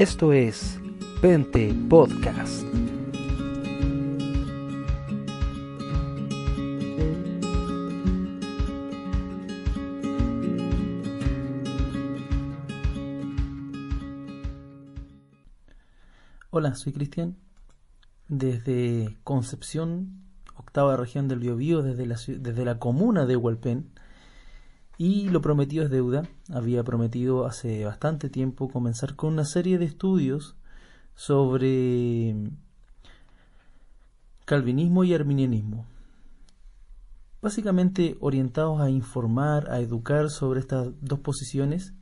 Esto es Pente Podcast. Hola, soy Cristian. Desde Concepción, octava región del Biobío, desde la, desde la comuna de Hualpén, y lo prometido es deuda. Había prometido hace bastante tiempo comenzar con una serie de estudios sobre calvinismo y arminianismo. Básicamente orientados a informar, a educar sobre estas dos posiciones.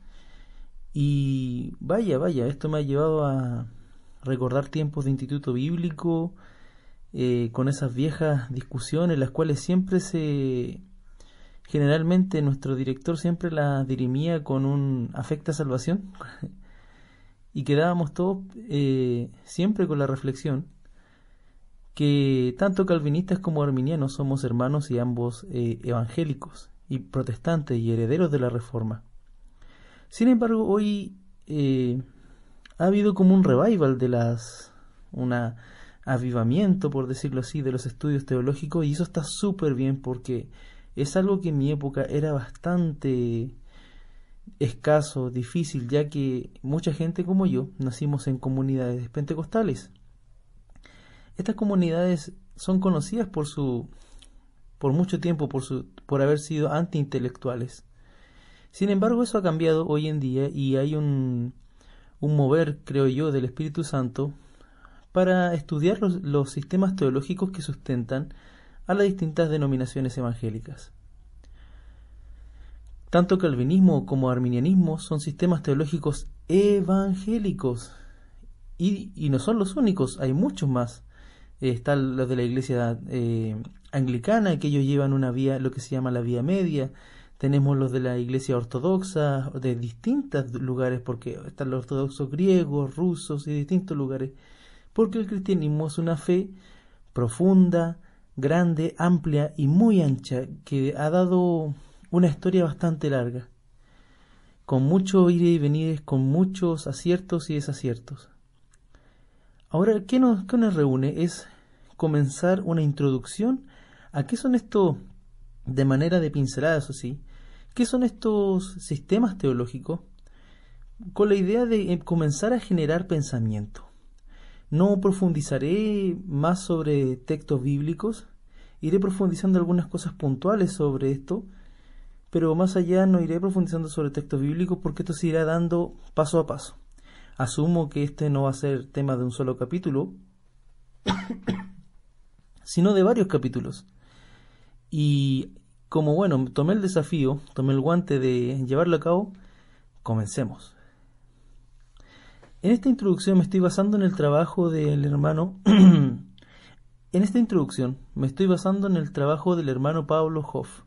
Y vaya, vaya, esto me ha llevado a recordar tiempos de instituto bíblico, eh, con esas viejas discusiones, las cuales siempre se Generalmente nuestro director siempre la dirimía con un afecta salvación y quedábamos todos eh, siempre con la reflexión que tanto calvinistas como arminianos somos hermanos y ambos eh, evangélicos y protestantes y herederos de la reforma. Sin embargo, hoy eh, ha habido como un revival de las, un avivamiento, por decirlo así, de los estudios teológicos y eso está súper bien porque es algo que en mi época era bastante escaso, difícil, ya que mucha gente como yo nacimos en comunidades pentecostales. Estas comunidades son conocidas por su por mucho tiempo por su por haber sido antiintelectuales. Sin embargo, eso ha cambiado hoy en día y hay un un mover, creo yo, del Espíritu Santo para estudiar los, los sistemas teológicos que sustentan a las distintas denominaciones evangélicas. Tanto calvinismo como arminianismo son sistemas teológicos evangélicos y, no son los únicos, hay muchos más. están los de la iglesia eh, anglicana, que ellos llevan una vía, lo que se llama la vía media. Tenemos los de la iglesia ortodoxa de distintos lugares, porque están los ortodoxos griegos, rusos y distintos lugares. Porque el cristianismo es una fe profunda, grande, amplia y muy ancha, que ha dado una historia bastante larga, con mucho ir y venir, con muchos aciertos y desaciertos. Ahora, ¿qué nos, qué nos reúne? Es comenzar una introducción a qué son estos, de manera de pinceladas, o sí, qué son estos sistemas teológicos, con la idea de eh, comenzar a generar pensamiento. No profundizaré más sobre textos bíblicos, iré profundizando algunas cosas puntuales sobre esto, pero más allá no iré profundizando sobre textos bíblicos porque esto se irá dando paso a paso. Asumo que este no va a ser tema de un solo capítulo, sino de varios capítulos. Y como bueno, tomé el desafío, tomé el guante de llevarlo a cabo, comencemos. En esta introducción me estoy basando en el trabajo del hermano. en esta introducción me estoy basando en el trabajo del hermano Pablo Hoff,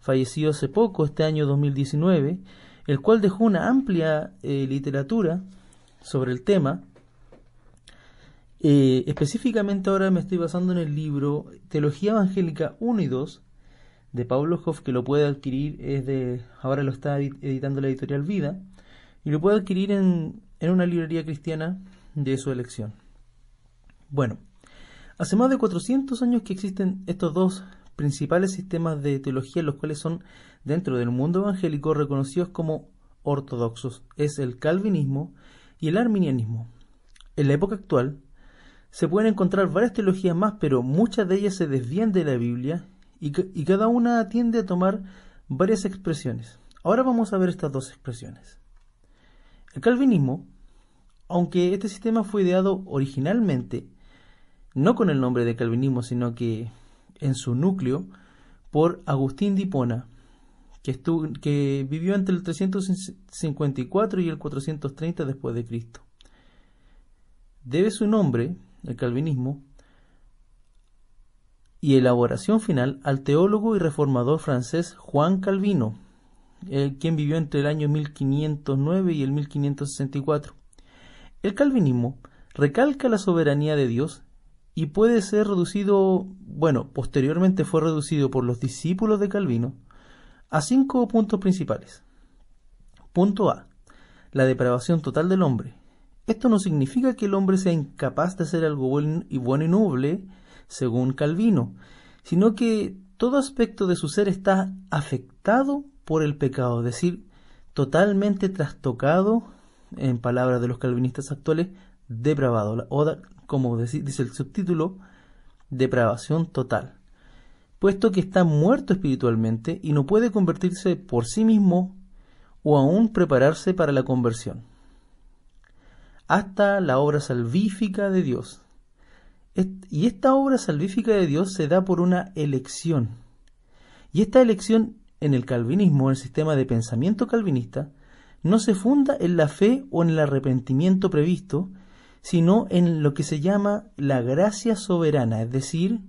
fallecido hace poco, este año 2019, el cual dejó una amplia eh, literatura sobre el tema. Eh, específicamente ahora me estoy basando en el libro Teología Evangélica 1 y 2 de Pablo Hoff, que lo puede adquirir, es de, ahora lo está editando la editorial Vida, y lo puede adquirir en en una librería cristiana de su elección. Bueno, hace más de 400 años que existen estos dos principales sistemas de teología, los cuales son dentro del mundo evangélico reconocidos como ortodoxos. Es el calvinismo y el arminianismo. En la época actual se pueden encontrar varias teologías más, pero muchas de ellas se desvían de la Biblia y, y cada una tiende a tomar varias expresiones. Ahora vamos a ver estas dos expresiones. El calvinismo, aunque este sistema fue ideado originalmente, no con el nombre de calvinismo, sino que en su núcleo, por Agustín de Hipona, que, que vivió entre el 354 y el 430 después de Cristo. Debe su nombre, el calvinismo, y elaboración final al teólogo y reformador francés Juan Calvino, quien vivió entre el año 1509 y el 1564. El calvinismo recalca la soberanía de Dios y puede ser reducido, bueno, posteriormente fue reducido por los discípulos de Calvino a cinco puntos principales. Punto A. La depravación total del hombre. Esto no significa que el hombre sea incapaz de hacer algo bueno y, bueno y noble, según Calvino, sino que todo aspecto de su ser está afectado por el pecado, es decir, totalmente trastocado, en palabras de los calvinistas actuales, depravado, o como dice el subtítulo, depravación total, puesto que está muerto espiritualmente y no puede convertirse por sí mismo o aún prepararse para la conversión. Hasta la obra salvífica de Dios. Y esta obra salvífica de Dios se da por una elección. Y esta elección en el calvinismo, en el sistema de pensamiento calvinista, no se funda en la fe o en el arrepentimiento previsto, sino en lo que se llama la gracia soberana, es decir,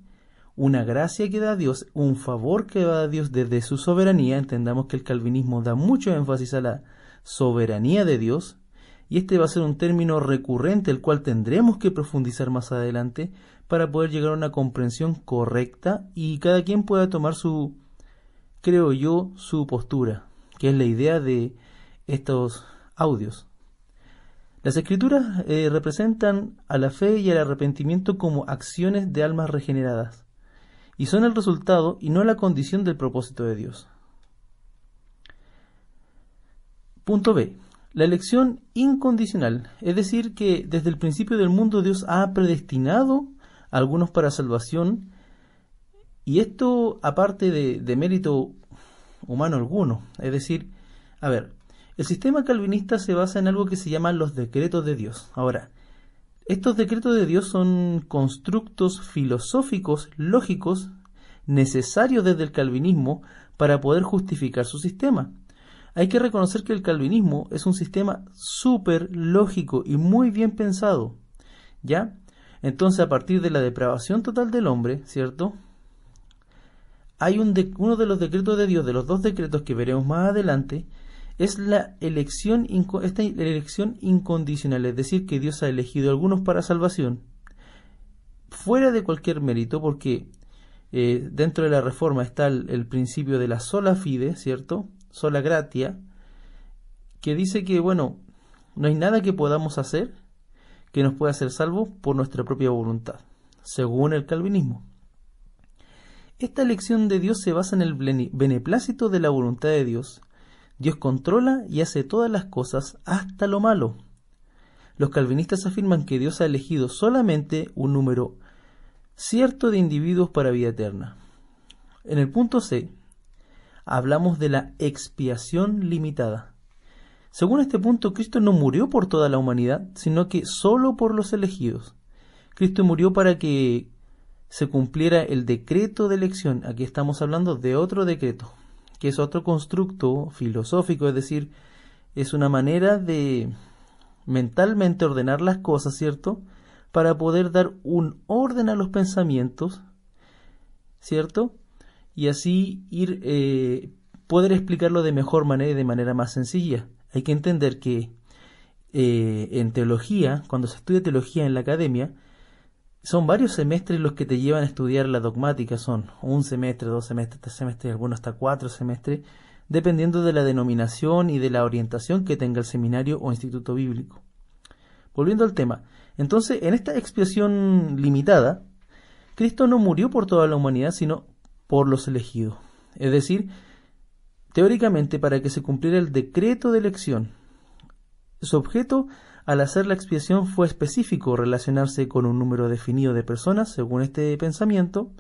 una gracia que da Dios, un favor que da Dios desde su soberanía. Entendamos que el calvinismo da mucho énfasis a la soberanía de Dios, y este va a ser un término recurrente el cual tendremos que profundizar más adelante para poder llegar a una comprensión correcta y cada quien pueda tomar su, creo yo, su postura, que es la idea de estos audios. Las escrituras eh, representan a la fe y al arrepentimiento como acciones de almas regeneradas, y son el resultado y no la condición del propósito de Dios. Punto B. La elección incondicional, es decir, que desde el principio del mundo Dios ha predestinado a algunos para salvación, y esto aparte de, mérito humano alguno, es decir, a ver, el sistema calvinista se basa en algo que se llaman los decretos de Dios. Ahora, estos decretos de Dios son constructos filosóficos lógicos necesarios desde el calvinismo para poder justificar su sistema. Hay que reconocer que el calvinismo es un sistema súper lógico y muy bien pensado. ¿Ya? Entonces, a partir de la depravación total del hombre, ¿cierto? Hay un uno de los decretos de Dios, de los dos decretos que veremos más adelante, es la elección, incondicional, es decir, que Dios ha elegido a algunos para salvación, fuera de cualquier mérito, porque eh, dentro de la reforma está el, principio de la sola fide, ¿cierto? Sola gratia, que dice que, bueno, no hay nada que podamos hacer que nos pueda hacer salvo por nuestra propia voluntad, según el calvinismo. Esta elección de Dios se basa en el beneplácito de la voluntad de Dios, Dios controla y hace todas las cosas, hasta lo malo. Los calvinistas afirman que Dios ha elegido solamente un número cierto de individuos para vida eterna. En el punto C, hablamos de la expiación limitada. Según este punto, Cristo no murió por toda la humanidad, sino que solo por los elegidos. Cristo murió para que se cumpliera el decreto de elección. Aquí estamos hablando de otro decreto, que es otro constructo filosófico, es decir, es una manera de mentalmente ordenar las cosas, ¿cierto? Para poder dar un orden a los pensamientos, ¿cierto? Y así ir, eh, poder explicarlo de mejor manera y de manera más sencilla. Hay que entender que eh, en teología, cuando se estudia teología en la academia, son varios semestres los que te llevan a estudiar la dogmática, son un semestre, dos semestres, tres semestres, algunos hasta cuatro semestres, dependiendo de la denominación y de la orientación que tenga el seminario o instituto bíblico. Volviendo al tema, entonces en esta expiación limitada, Cristo no murió por toda la humanidad, sino por los elegidos. Es decir, teóricamente para que se cumpliera el decreto de elección. Su objeto al hacer la expiación fue específico relacionarse con un número definido de personas, según este pensamiento,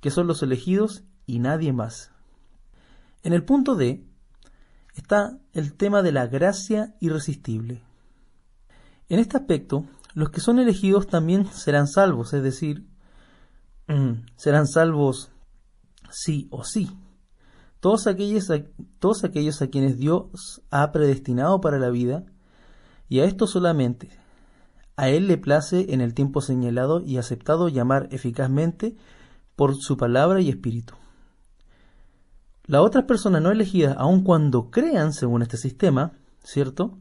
que son los elegidos y nadie más. En el punto D está el tema de la gracia irresistible. En este aspecto, los que son elegidos también serán salvos, es decir, serán salvos sí o sí. Todos aquellos, todos aquellos a quienes Dios ha predestinado para la vida, y a esto solamente a él le place en el tiempo señalado y aceptado llamar eficazmente por su palabra y espíritu. Las otras personas no elegidas, aun cuando crean según este sistema, ¿cierto?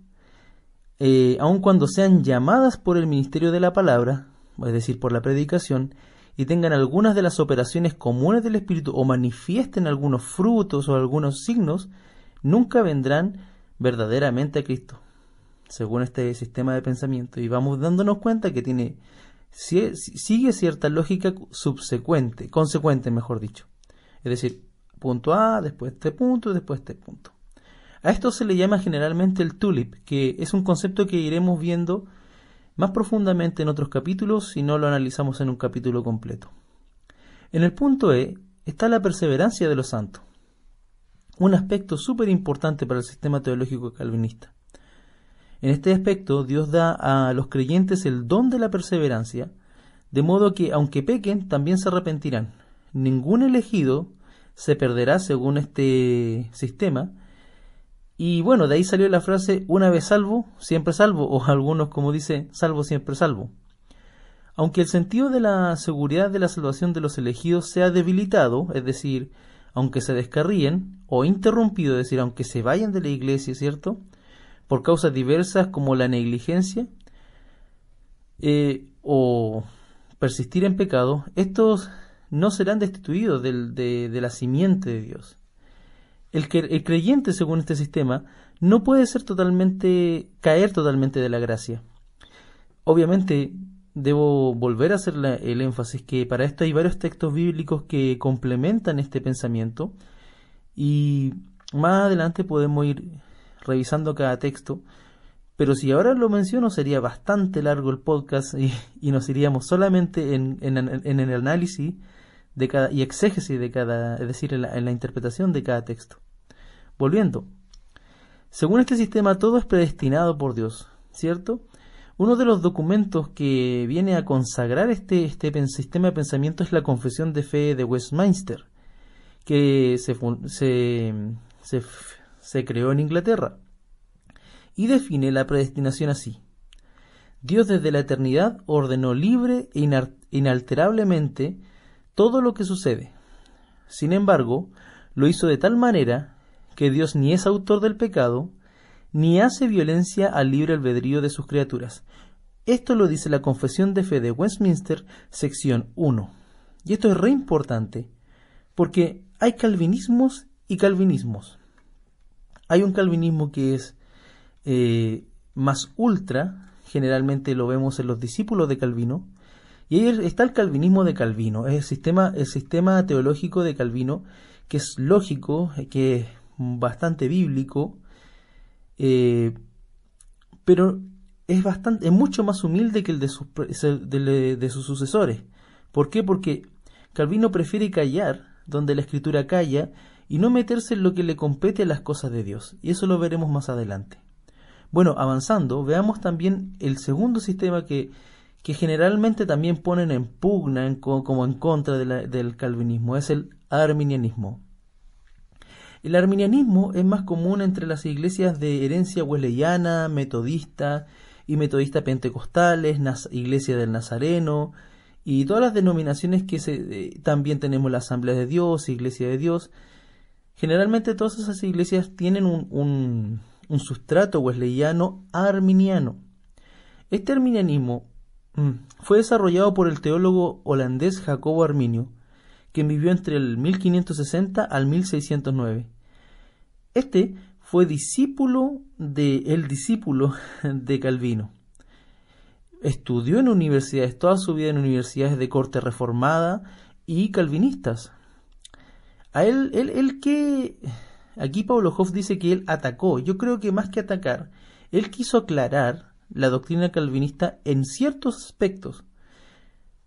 Eh, aun cuando sean llamadas por el ministerio de la palabra, es decir, por la predicación, y tengan algunas de las operaciones comunes del Espíritu o manifiesten algunos frutos o algunos signos, nunca vendrán verdaderamente a Cristo. Según este sistema de pensamiento, y vamos dándonos cuenta que tiene sigue cierta lógica subsecuente, consecuente, mejor dicho. Es decir, punto A, después este punto, después este punto. A esto se le llama generalmente el tulip, que es un concepto que iremos viendo más profundamente en otros capítulos si no lo analizamos en un capítulo completo. En el punto E está la perseverancia de los santos, un aspecto súper importante para el sistema teológico calvinista. En este aspecto, Dios da a los creyentes el don de la perseverancia, de modo que, aunque pequen, también se arrepentirán. Ningún elegido se perderá según este sistema. Y bueno, de ahí salió la frase una vez salvo, siempre salvo, o algunos como dice, salvo, siempre salvo. Aunque el sentido de la seguridad de la salvación de los elegidos sea debilitado, es decir, aunque se descarríen, o interrumpido, es decir, aunque se vayan de la iglesia, ¿cierto? Por causas diversas como la negligencia eh, o persistir en pecado, estos no serán destituidos de, la simiente de Dios. El, que, el creyente, según este sistema, no puede ser totalmente, caer totalmente de la gracia. Obviamente, debo volver a hacer el énfasis que para esto hay varios textos bíblicos que complementan este pensamiento y más adelante podemos ir revisando cada texto, pero si ahora lo menciono sería bastante largo el podcast y, nos iríamos solamente en, el análisis de cada, y exégesis de cada, es decir, en la, interpretación de cada texto. Volviendo, según este sistema todo es predestinado por Dios, ¿cierto? Uno de los documentos que viene a consagrar este, este sistema de pensamiento es la Confesión de Fe de Westminster, que se, se creó en Inglaterra y define la predestinación así. Dios desde la eternidad ordenó libre e inalterablemente todo lo que sucede. Sin embargo, lo hizo de tal manera que Dios ni es autor del pecado, ni hace violencia al libre albedrío de sus criaturas. Esto lo dice la Confesión de Fe de Westminster, sección 1. Y esto es re importante, porque hay calvinismos y calvinismos. Hay un calvinismo que es eh, más ultra, generalmente lo vemos en los discípulos de Calvino, y ahí está el calvinismo de Calvino, es el sistema, el sistema teológico de Calvino, que es lógico, que es bastante bíblico, eh, pero es bastante, es mucho más humilde que el de sus, de sus sucesores. ¿Por qué? Porque Calvino prefiere callar donde la escritura calla y no meterse en lo que le compete a las cosas de Dios. Y eso lo veremos más adelante. Bueno, avanzando, veamos también el segundo sistema que, que generalmente también ponen en pugna como en contra del calvinismo, es el arminianismo. El arminianismo es más común entre las iglesias de herencia wesleyana, metodista y metodista pentecostales, iglesia del Nazareno y todas las denominaciones que se, eh, también tenemos la Asamblea de Dios, Iglesia de Dios, Generalmente todas esas iglesias tienen un, sustrato wesleyano arminiano. Este arminianismo mm, fue desarrollado por el teólogo holandés Jacobo Arminio, quien vivió entre el 1560 al 1609. Este fue discípulo de el discípulo de Calvino. Estudió en universidades, toda su vida en universidades de corte reformada y calvinistas. A él, él, él que... Aquí Pablo Hoff dice que él atacó. Yo creo que más que atacar, él quiso aclarar la doctrina calvinista en ciertos aspectos.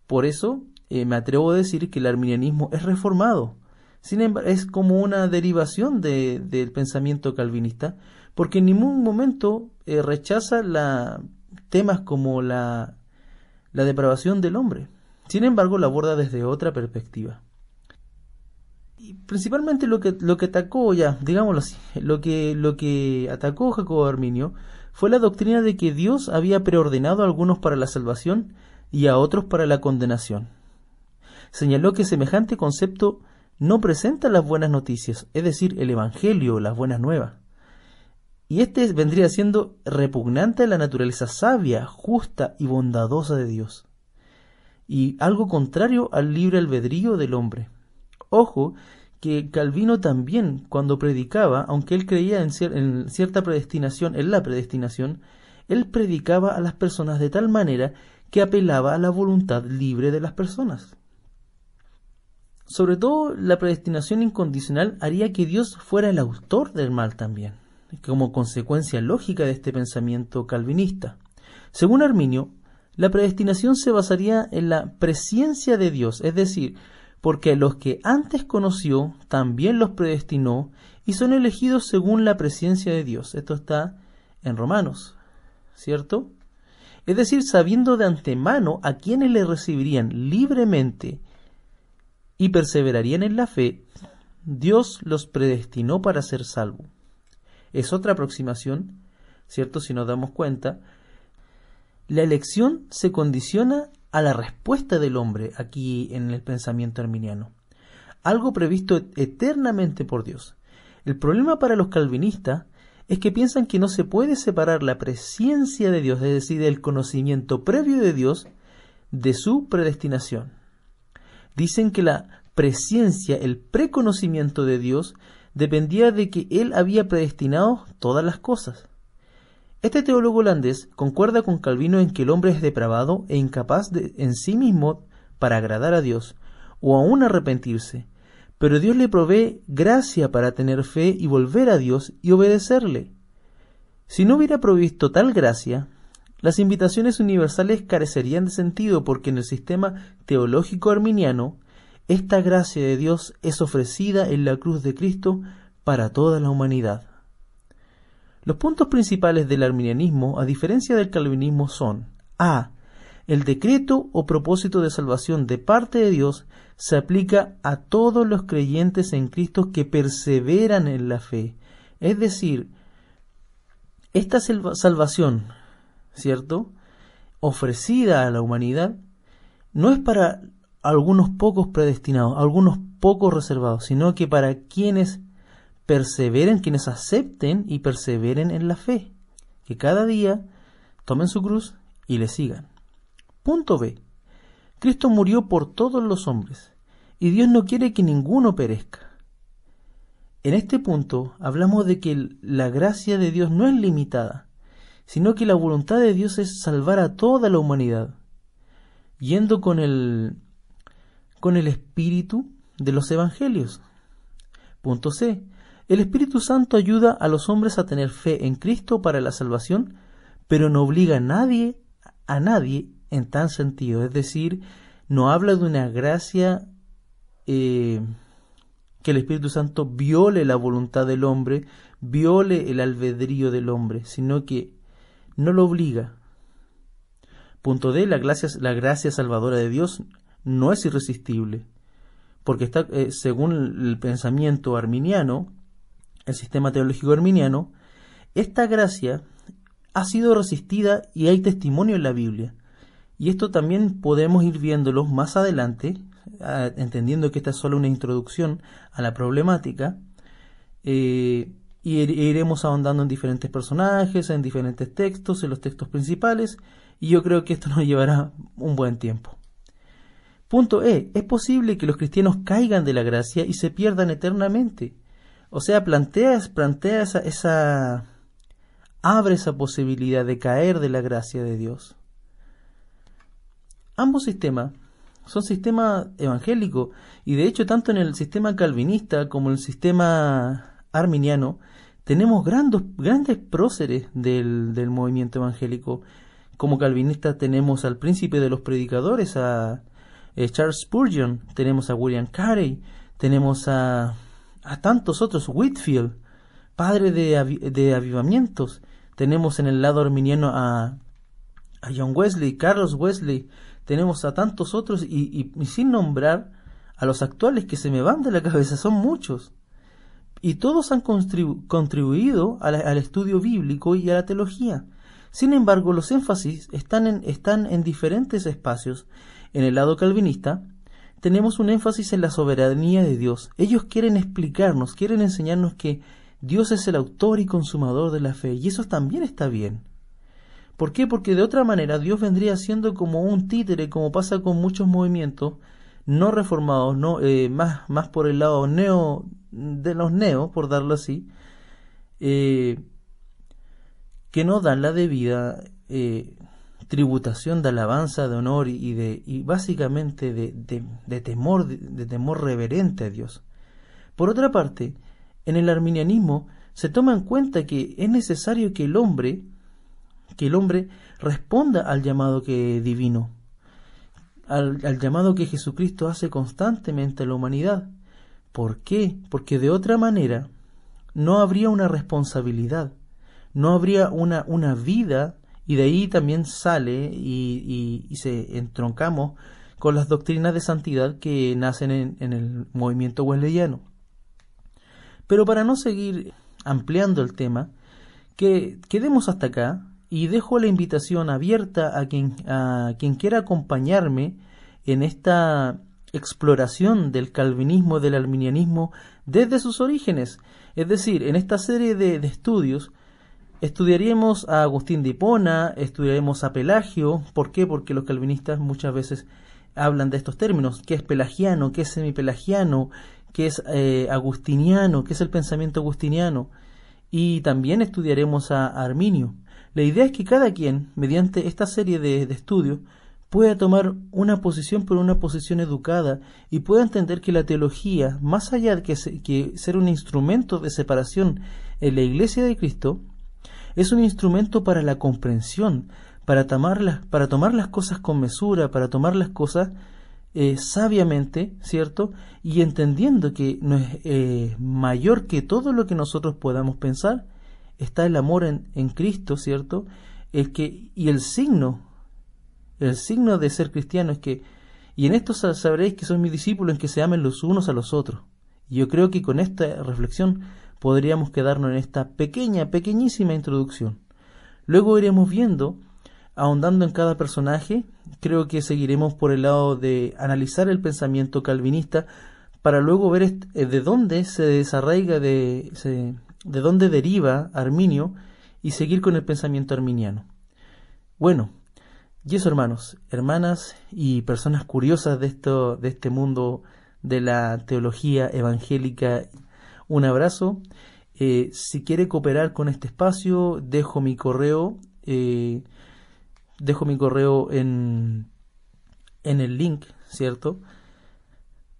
Por eso eh, me atrevo a decir que el arminianismo es reformado. Sin embargo, es como una derivación de, del pensamiento calvinista, porque en ningún momento eh, rechaza la, temas como la, la depravación del hombre. Sin embargo, la aborda desde otra perspectiva principalmente lo que, lo que atacó ya, digámoslo así, lo que, lo que atacó Jacobo Arminio fue la doctrina de que Dios había preordenado a algunos para la salvación y a otros para la condenación. Señaló que semejante concepto no presenta las buenas noticias, es decir, el Evangelio, las buenas nuevas. Y este vendría siendo repugnante a la naturaleza sabia, justa y bondadosa de Dios, y algo contrario al libre albedrío del hombre. Ojo, que Calvino también, cuando predicaba, aunque él creía en, cierta predestinación, en la predestinación, él predicaba a las personas de tal manera que apelaba a la voluntad libre de las personas. Sobre todo, la predestinación incondicional haría que Dios fuera el autor del mal también, como consecuencia lógica de este pensamiento calvinista. Según Arminio, la predestinación se basaría en la presencia de Dios, es decir, porque los que antes conoció también los predestinó y son elegidos según la presencia de Dios. Esto está en Romanos, ¿cierto? Es decir, sabiendo de antemano a quienes le recibirían libremente y perseverarían en la fe, Dios los predestinó para ser salvos. Es otra aproximación, ¿cierto? Si nos damos cuenta, la elección se condiciona a la respuesta del hombre aquí en el pensamiento arminiano, algo previsto eternamente por Dios. El problema para los calvinistas es que piensan que no se puede separar la presencia de Dios, es decir, el conocimiento previo de Dios, de su predestinación. Dicen que la presencia, el preconocimiento de Dios, dependía de que Él había predestinado todas las cosas. Este teólogo holandés concuerda con Calvino en que el hombre es depravado e incapaz de, en sí mismo para agradar a Dios, o aún arrepentirse, pero Dios le provee gracia para tener fe y volver a Dios y obedecerle. Si no hubiera provisto tal gracia, las invitaciones universales carecerían de sentido porque en el sistema teológico arminiano, esta gracia de Dios es ofrecida en la cruz de Cristo para toda la humanidad. Los puntos principales del arminianismo, a diferencia del calvinismo, son a. El decreto o propósito de salvación de parte de Dios se aplica a todos los creyentes en Cristo que perseveran en la fe. Es decir, esta salvación, ¿cierto? Ofrecida a la humanidad, no es para algunos pocos predestinados, algunos pocos reservados, sino que para quienes perseveren, quienes acepten y perseveren en la fe, que cada día tomen su cruz y le sigan. Punto B. Cristo murió por todos los hombres y Dios no quiere que ninguno perezca. En este punto hablamos de que la gracia de Dios no es limitada, sino que la voluntad de Dios es salvar a toda la humanidad, yendo con el con el espíritu de los evangelios. Punto C. El Espíritu Santo ayuda a los hombres a tener fe en Cristo para la salvación, pero no obliga a nadie a nadie en tan sentido, es decir, no habla de una gracia eh, que el Espíritu Santo viole la voluntad del hombre, viole el albedrío del hombre, sino que no lo obliga. Punto D, la gracia, salvadora de Dios no es irresistible, porque está, eh, según el pensamiento arminiano, el sistema teológico arminiano, esta gracia ha sido resistida y hay testimonio en la Biblia. Y esto también podemos ir viéndolo más adelante, entendiendo que esta es solo una introducción a la problemática, eh, y iremos ahondando en diferentes personajes, en diferentes textos, en los textos principales, y yo creo que esto nos llevará un buen tiempo. Punto E. Es posible que los cristianos caigan de la gracia y se pierdan eternamente. O sea, plantea, plantea esa, esa abre esa posibilidad de caer de la gracia de Dios. Ambos sistemas son sistemas evangélicos y de hecho tanto en el sistema calvinista como en el sistema arminiano tenemos grandes, grandes próceres del, del movimiento evangélico. Como calvinistas tenemos al príncipe de los predicadores, a eh, Charles Spurgeon, tenemos a William Carey, tenemos a, a tantos otros, Whitfield, padre de, de avivamientos, tenemos en el lado arminiano a, a John Wesley, Carlos Wesley, tenemos a tantos otros y, sin nombrar a los actuales que se me van de la cabeza, son muchos. Y todos han contribuido al estudio bíblico y a la teología. Sin embargo, los énfasis están en, están en diferentes espacios. En el lado calvinista, tenemos un énfasis en la soberanía de Dios. Ellos quieren explicarnos, quieren enseñarnos que Dios es el autor y consumador de la fe, y eso también está bien. ¿Por qué? Porque de otra manera Dios vendría siendo como un títere, como pasa con muchos movimientos no reformados, no eh, más, más por el lado neo de los neos, por darlo así, eh, que no dan la debida eh, tributación de alabanza, de honor y, de, y básicamente de, de, temor, de, temor reverente a Dios. Por otra parte, en el arminianismo se toma en cuenta que es necesario que el hombre, que el hombre responda al llamado que divino, al, al llamado que Jesucristo hace constantemente a la humanidad. ¿Por qué? Porque de otra manera no habría una responsabilidad, no habría una, una vida y de ahí también sale y, se entroncamos con las doctrinas de santidad que nacen en, el movimiento wesleyano. Pero para no seguir ampliando el tema, que quedemos hasta acá y dejo la invitación abierta a quien, a quien quiera acompañarme en esta exploración del calvinismo, del arminianismo desde sus orígenes. Es decir, en esta serie de estudios Estudiaríamos a Agustín de Hipona, estudiaremos a Pelagio. ¿Por qué? Porque los calvinistas muchas veces hablan de estos términos. ¿Qué es pelagiano? ¿Qué es semipelagiano? ¿Qué es eh, agustiniano? ¿Qué es el pensamiento agustiniano? Y también estudiaremos a Arminio. La idea es que cada quien, mediante esta serie de, estudios, pueda tomar una posición por una posición educada y pueda entender que la teología, más allá de que ser un instrumento de separación en la Iglesia de Cristo, es un instrumento para la comprensión, para tomar las, para tomar las cosas con mesura, para tomar las cosas eh, sabiamente, ¿cierto? Y entendiendo que no es eh, mayor que todo lo que nosotros podamos pensar, está el amor en, en Cristo, ¿cierto? El que, y el signo, el signo de ser cristiano es que, y en esto sabréis que sois mis discípulos en que se amen los unos a los otros. Y yo creo que con esta reflexión podríamos quedarnos en esta pequeña, pequeñísima introducción. Luego iremos viendo, ahondando en cada personaje, creo que seguiremos por el lado de analizar el pensamiento calvinista para luego ver eh, de dónde se desarraiga, de, de dónde deriva Arminio y seguir con el pensamiento arminiano. Bueno, y eso hermanos, hermanas y personas curiosas de, esto, de este mundo de la teología evangélica un abrazo. Eh, si quiere cooperar con este espacio, dejo mi correo. Eh, dejo mi correo en, en el link, ¿cierto?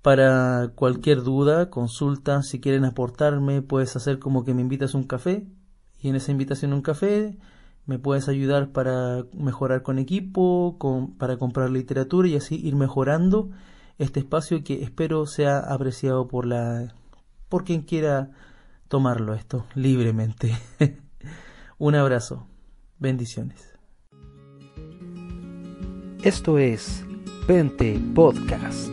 Para cualquier duda, consulta, si quieren aportarme, puedes hacer como que me invitas un café y en esa invitación un café me puedes ayudar para mejorar con equipo, con, para comprar literatura y así ir mejorando este espacio que espero sea apreciado por la por quien quiera tomarlo esto libremente. Un abrazo. Bendiciones. Esto es Pente Podcast.